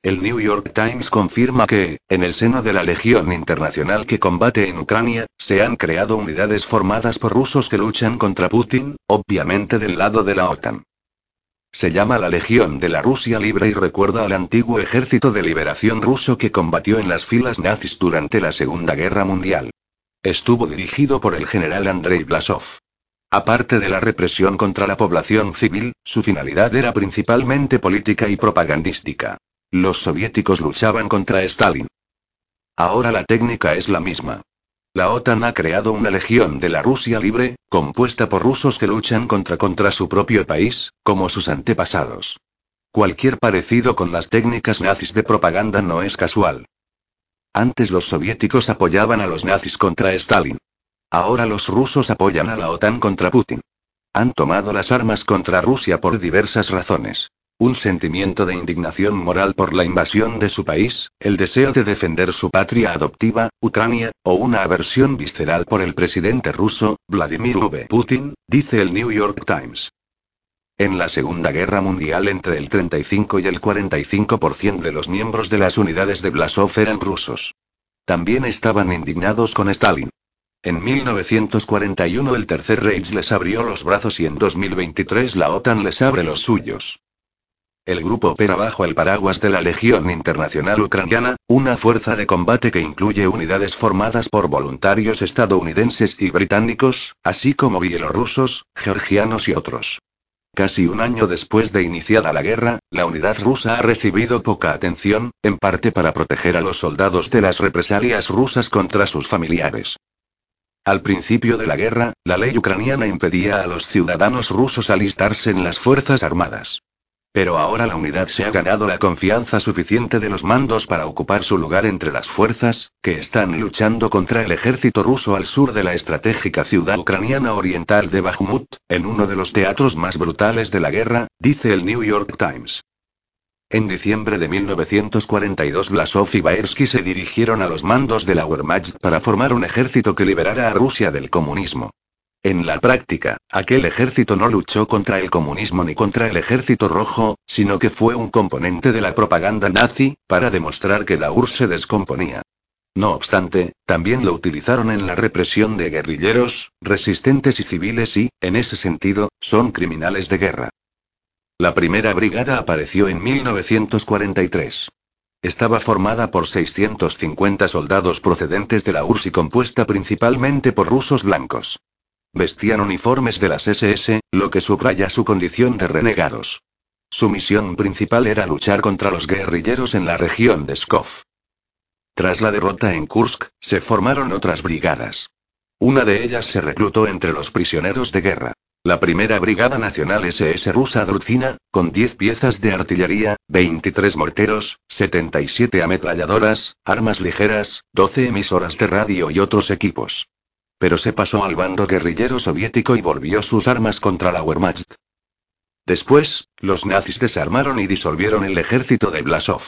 El New York Times confirma que, en el seno de la Legión Internacional que combate en Ucrania, se han creado unidades formadas por rusos que luchan contra Putin, obviamente del lado de la OTAN. Se llama la Legión de la Rusia Libre y recuerda al antiguo ejército de liberación ruso que combatió en las filas nazis durante la Segunda Guerra Mundial. Estuvo dirigido por el general Andrei Blasov. Aparte de la represión contra la población civil, su finalidad era principalmente política y propagandística. Los soviéticos luchaban contra Stalin. Ahora la técnica es la misma. La OTAN ha creado una legión de la Rusia libre, compuesta por rusos que luchan contra contra su propio país, como sus antepasados. Cualquier parecido con las técnicas nazis de propaganda no es casual. Antes los soviéticos apoyaban a los nazis contra Stalin. Ahora los rusos apoyan a la OTAN contra Putin. Han tomado las armas contra Rusia por diversas razones. Un sentimiento de indignación moral por la invasión de su país, el deseo de defender su patria adoptiva, Ucrania, o una aversión visceral por el presidente ruso, Vladimir V. Putin, dice el New York Times. En la Segunda Guerra Mundial entre el 35 y el 45% de los miembros de las unidades de Blasov eran rusos. También estaban indignados con Stalin. En 1941 el Tercer Reich les abrió los brazos y en 2023 la OTAN les abre los suyos. El grupo opera bajo el paraguas de la Legión Internacional Ucraniana, una fuerza de combate que incluye unidades formadas por voluntarios estadounidenses y británicos, así como bielorrusos, georgianos y otros. Casi un año después de iniciada la guerra, la unidad rusa ha recibido poca atención, en parte para proteger a los soldados de las represalias rusas contra sus familiares. Al principio de la guerra, la ley ucraniana impedía a los ciudadanos rusos alistarse en las Fuerzas Armadas. Pero ahora la unidad se ha ganado la confianza suficiente de los mandos para ocupar su lugar entre las fuerzas, que están luchando contra el ejército ruso al sur de la estratégica ciudad ucraniana oriental de Bakhmut, en uno de los teatros más brutales de la guerra, dice el New York Times. En diciembre de 1942 Blasov y Baersky se dirigieron a los mandos de la Wehrmacht para formar un ejército que liberara a Rusia del comunismo. En la práctica, aquel ejército no luchó contra el comunismo ni contra el ejército rojo, sino que fue un componente de la propaganda nazi, para demostrar que la URSS se descomponía. No obstante, también lo utilizaron en la represión de guerrilleros, resistentes y civiles y, en ese sentido, son criminales de guerra. La primera brigada apareció en 1943. Estaba formada por 650 soldados procedentes de la URSS y compuesta principalmente por rusos blancos. Vestían uniformes de las SS, lo que subraya su condición de renegados. Su misión principal era luchar contra los guerrilleros en la región de Skov. Tras la derrota en Kursk, se formaron otras brigadas. Una de ellas se reclutó entre los prisioneros de guerra. La primera Brigada Nacional SS rusa Druzina, con 10 piezas de artillería, 23 morteros, 77 ametralladoras, armas ligeras, 12 emisoras de radio y otros equipos. Pero se pasó al bando guerrillero soviético y volvió sus armas contra la Wehrmacht. Después, los nazis desarmaron y disolvieron el ejército de Blasov.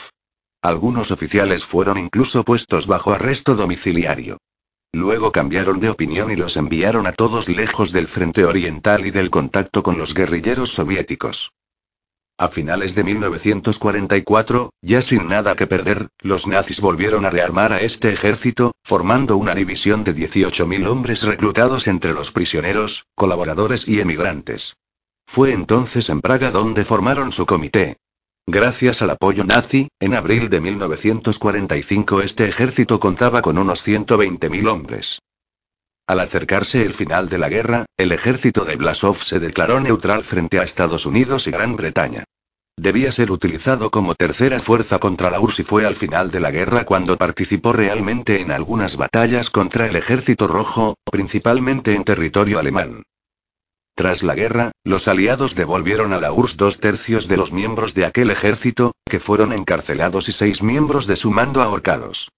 Algunos oficiales fueron incluso puestos bajo arresto domiciliario. Luego cambiaron de opinión y los enviaron a todos lejos del frente oriental y del contacto con los guerrilleros soviéticos. A finales de 1944, ya sin nada que perder, los nazis volvieron a rearmar a este ejército, formando una división de 18.000 hombres reclutados entre los prisioneros, colaboradores y emigrantes. Fue entonces en Praga donde formaron su comité. Gracias al apoyo nazi, en abril de 1945 este ejército contaba con unos 120.000 hombres. Al acercarse el final de la guerra, el ejército de Blasov se declaró neutral frente a Estados Unidos y Gran Bretaña. Debía ser utilizado como tercera fuerza contra la URSS y fue al final de la guerra cuando participó realmente en algunas batallas contra el ejército rojo, principalmente en territorio alemán. Tras la guerra, los aliados devolvieron a la URSS dos tercios de los miembros de aquel ejército, que fueron encarcelados y seis miembros de su mando ahorcados.